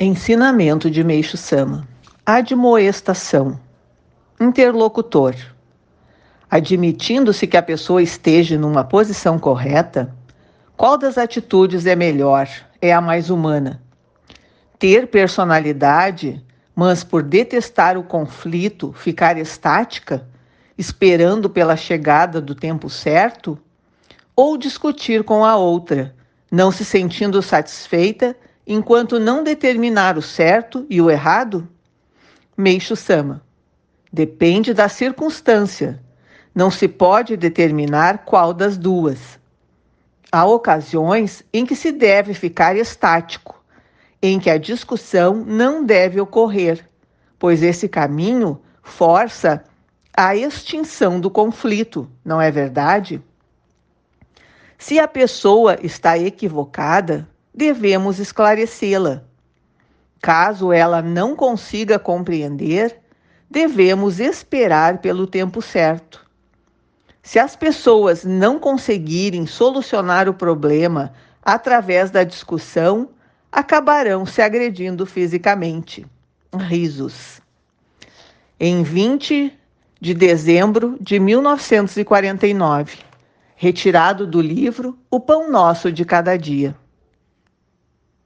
Ensinamento de Meixo Sama. Admoestação. Interlocutor. Admitindo-se que a pessoa esteja numa posição correta, qual das atitudes é melhor, é a mais humana? Ter personalidade, mas por detestar o conflito, ficar estática, esperando pela chegada do tempo certo? Ou discutir com a outra, não se sentindo satisfeita enquanto não determinar o certo e o errado? Meixo Sama. Depende da circunstância. Não se pode determinar qual das duas. Há ocasiões em que se deve ficar estático, em que a discussão não deve ocorrer, pois esse caminho força a extinção do conflito, não é verdade? Se a pessoa está equivocada, devemos esclarecê-la. Caso ela não consiga compreender, devemos esperar pelo tempo certo. Se as pessoas não conseguirem solucionar o problema através da discussão, acabarão se agredindo fisicamente. Risos. Em 20 de dezembro de 1949, retirado do livro O Pão Nosso de Cada Dia.